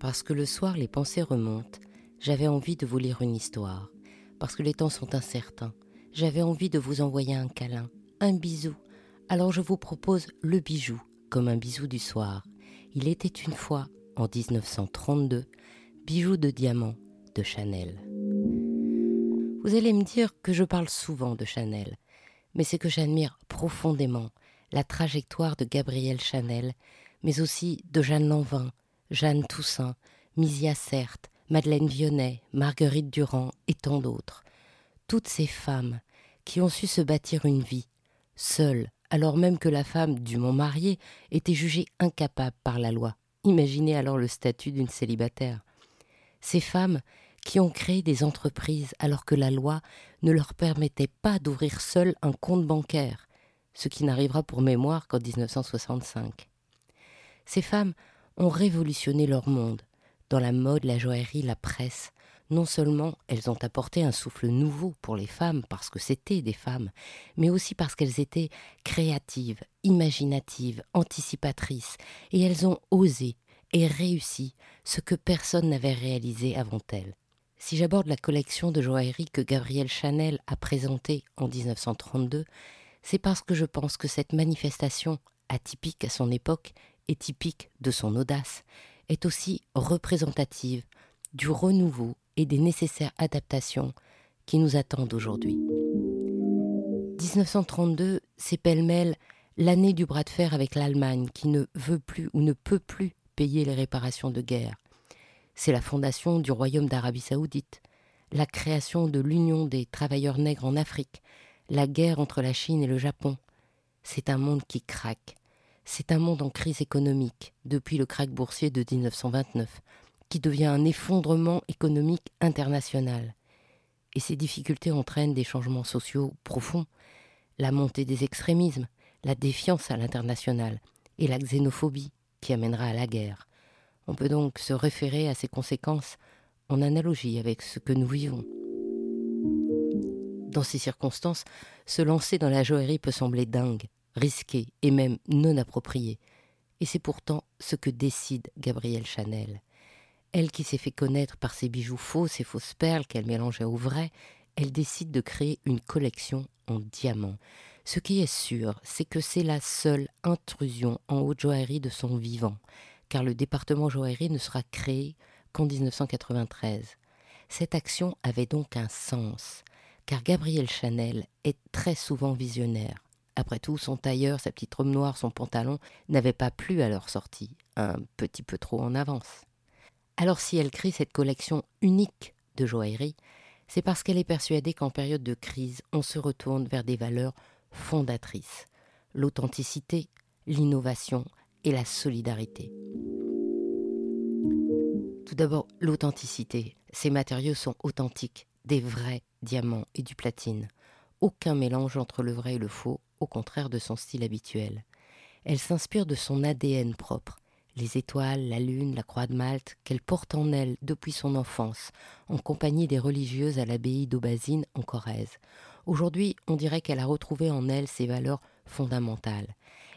Parce que le soir les pensées remontent, j'avais envie de vous lire une histoire. Parce que les temps sont incertains, j'avais envie de vous envoyer un câlin, un bisou. Alors je vous propose le bijou, comme un bisou du soir. Il était une fois, en 1932, bijou de diamant de Chanel. Vous allez me dire que je parle souvent de Chanel, mais c'est que j'admire profondément la trajectoire de Gabrielle Chanel, mais aussi de Jeanne Lanvin, Jeanne Toussaint, Misia Certes, Madeleine Vionnet, Marguerite Durand et tant d'autres. Toutes ces femmes qui ont su se bâtir une vie, seules, alors même que la femme dûment mariée était jugée incapable par la loi. Imaginez alors le statut d'une célibataire. Ces femmes qui ont créé des entreprises alors que la loi ne leur permettait pas d'ouvrir seule un compte bancaire, ce qui n'arrivera pour mémoire qu'en 1965. Ces femmes ont révolutionné leur monde. Dans la mode, la joaillerie, la presse, non seulement elles ont apporté un souffle nouveau pour les femmes parce que c'était des femmes, mais aussi parce qu'elles étaient créatives, imaginatives, anticipatrices, et elles ont osé et réussi ce que personne n'avait réalisé avant elles. Si j'aborde la collection de joaillerie que Gabrielle Chanel a présentée en 1932, c'est parce que je pense que cette manifestation, atypique à son époque, et typique de son audace, est aussi représentative du renouveau et des nécessaires adaptations qui nous attendent aujourd'hui. 1932, c'est pêle-mêle l'année du bras de fer avec l'Allemagne qui ne veut plus ou ne peut plus payer les réparations de guerre. C'est la fondation du Royaume d'Arabie saoudite, la création de l'Union des travailleurs nègres en Afrique, la guerre entre la Chine et le Japon. C'est un monde qui craque, c'est un monde en crise économique depuis le krach boursier de 1929, qui devient un effondrement économique international. Et ces difficultés entraînent des changements sociaux profonds, la montée des extrémismes, la défiance à l'international et la xénophobie qui amènera à la guerre. On peut donc se référer à ces conséquences en analogie avec ce que nous vivons. Dans ces circonstances, se lancer dans la joaillerie peut sembler dingue, risqué et même non approprié. Et c'est pourtant ce que décide Gabrielle Chanel. Elle qui s'est fait connaître par ses bijoux faux, ses fausses perles qu'elle mélangeait au vrai, elle décide de créer une collection en diamants. Ce qui est sûr, c'est que c'est la seule intrusion en haute joaillerie de son vivant, car le département joaillerie ne sera créé qu'en 1993. Cette action avait donc un sens, car Gabrielle Chanel est très souvent visionnaire. Après tout, son tailleur, sa petite robe noire, son pantalon n'avaient pas plu à leur sortie, un petit peu trop en avance. Alors si elle crée cette collection unique de joaillerie, c'est parce qu'elle est persuadée qu'en période de crise, on se retourne vers des valeurs fondatrices, l'authenticité, l'innovation et la solidarité. Tout d'abord, l'authenticité. Ces matériaux sont authentiques, des vrais diamants et du platine. Aucun mélange entre le vrai et le faux, au contraire de son style habituel. Elle s'inspire de son ADN propre, les étoiles, la lune, la croix de Malte, qu'elle porte en elle depuis son enfance, en compagnie des religieuses à l'abbaye d'Aubazine en Corrèze. Aujourd'hui, on dirait qu'elle a retrouvé en elle ses valeurs fondamentales.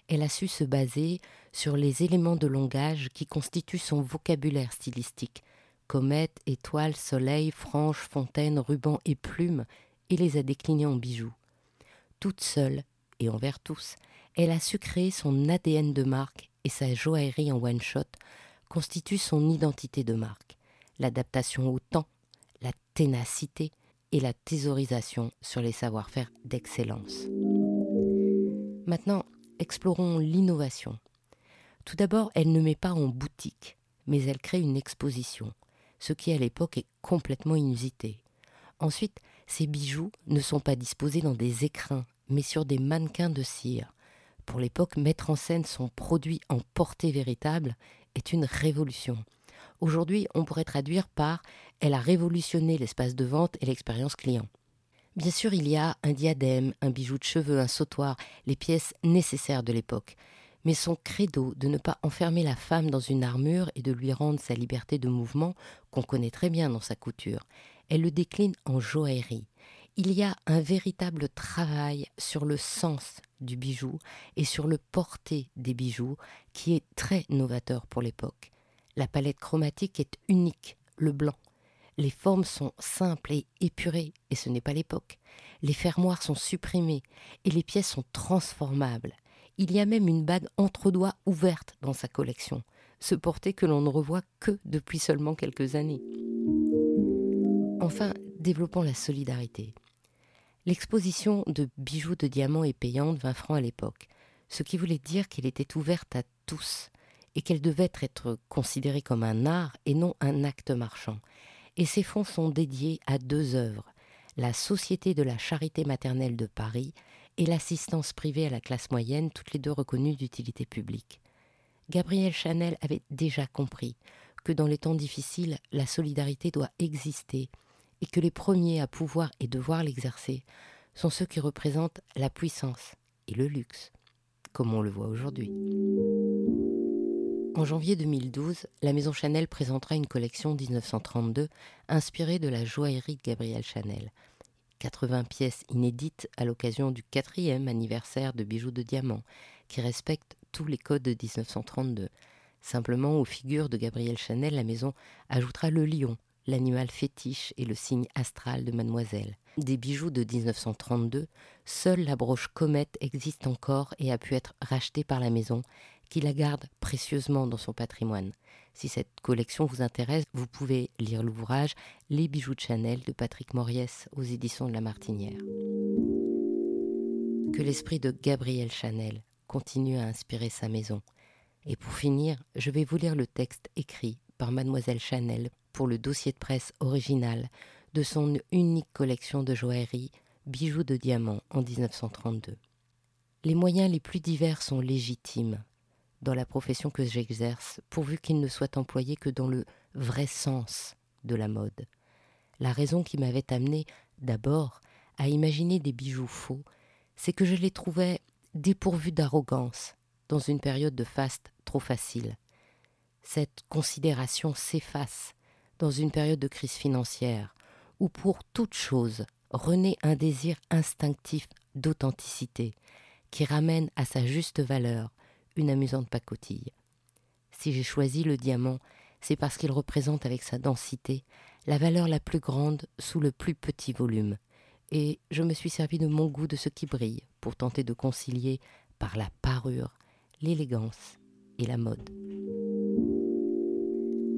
Elle a su se baser sur les éléments de langage qui constituent son vocabulaire stylistique comète, étoile, soleil, frange, fontaine, ruban et plume, et les a déclinés en bijoux. Toute seule, et envers tous, elle a su créer son ADN de marque et sa joaillerie en one-shot constitue son identité de marque, l'adaptation au temps, la ténacité et la thésaurisation sur les savoir-faire d'excellence. Maintenant, explorons l'innovation. Tout d'abord, elle ne met pas en boutique, mais elle crée une exposition, ce qui à l'époque est complètement inusité. Ensuite, ces bijoux ne sont pas disposés dans des écrins mais sur des mannequins de cire. Pour l'époque, mettre en scène son produit en portée véritable est une révolution. Aujourd'hui, on pourrait traduire par Elle a révolutionné l'espace de vente et l'expérience client. Bien sûr, il y a un diadème, un bijou de cheveux, un sautoir, les pièces nécessaires de l'époque. Mais son credo de ne pas enfermer la femme dans une armure et de lui rendre sa liberté de mouvement, qu'on connaît très bien dans sa couture, elle le décline en joaillerie il y a un véritable travail sur le sens du bijou et sur le porté des bijoux qui est très novateur pour l'époque. La palette chromatique est unique, le blanc. Les formes sont simples et épurées, et ce n'est pas l'époque. Les fermoirs sont supprimés, et les pièces sont transformables. Il y a même une bague entre doigts ouverte dans sa collection, ce porté que l'on ne revoit que depuis seulement quelques années. Enfin, développons la solidarité. L'exposition de bijoux de diamants est payante 20 francs à l'époque, ce qui voulait dire qu'elle était ouverte à tous et qu'elle devait être considérée comme un art et non un acte marchand. Et ces fonds sont dédiés à deux œuvres, la Société de la Charité maternelle de Paris et l'assistance privée à la classe moyenne, toutes les deux reconnues d'utilité publique. Gabriel Chanel avait déjà compris que dans les temps difficiles, la solidarité doit exister et que les premiers à pouvoir et devoir l'exercer sont ceux qui représentent la puissance et le luxe, comme on le voit aujourd'hui. En janvier 2012, la maison Chanel présentera une collection 1932 inspirée de la joaillerie de Gabriel Chanel. 80 pièces inédites à l'occasion du quatrième anniversaire de bijoux de diamant, qui respectent tous les codes de 1932. Simplement, aux figures de Gabriel Chanel, la maison ajoutera le lion, l'animal fétiche et le signe astral de mademoiselle. Des bijoux de 1932, seule la broche comète existe encore et a pu être rachetée par la maison, qui la garde précieusement dans son patrimoine. Si cette collection vous intéresse, vous pouvez lire l'ouvrage Les bijoux de Chanel de Patrick Moriès aux éditions de La Martinière. Que l'esprit de Gabriel Chanel continue à inspirer sa maison. Et pour finir, je vais vous lire le texte écrit par mademoiselle Chanel pour le dossier de presse original de son unique collection de joaillerie Bijoux de diamants en 1932. Les moyens les plus divers sont légitimes dans la profession que j'exerce, pourvu qu'ils ne soient employés que dans le vrai sens de la mode. La raison qui m'avait amené d'abord à imaginer des bijoux faux, c'est que je les trouvais dépourvus d'arrogance dans une période de faste trop facile. Cette considération s'efface dans une période de crise financière, où pour toute chose renaît un désir instinctif d'authenticité, qui ramène à sa juste valeur une amusante pacotille. Si j'ai choisi le diamant, c'est parce qu'il représente avec sa densité la valeur la plus grande sous le plus petit volume, et je me suis servi de mon goût de ce qui brille pour tenter de concilier par la parure l'élégance et la mode.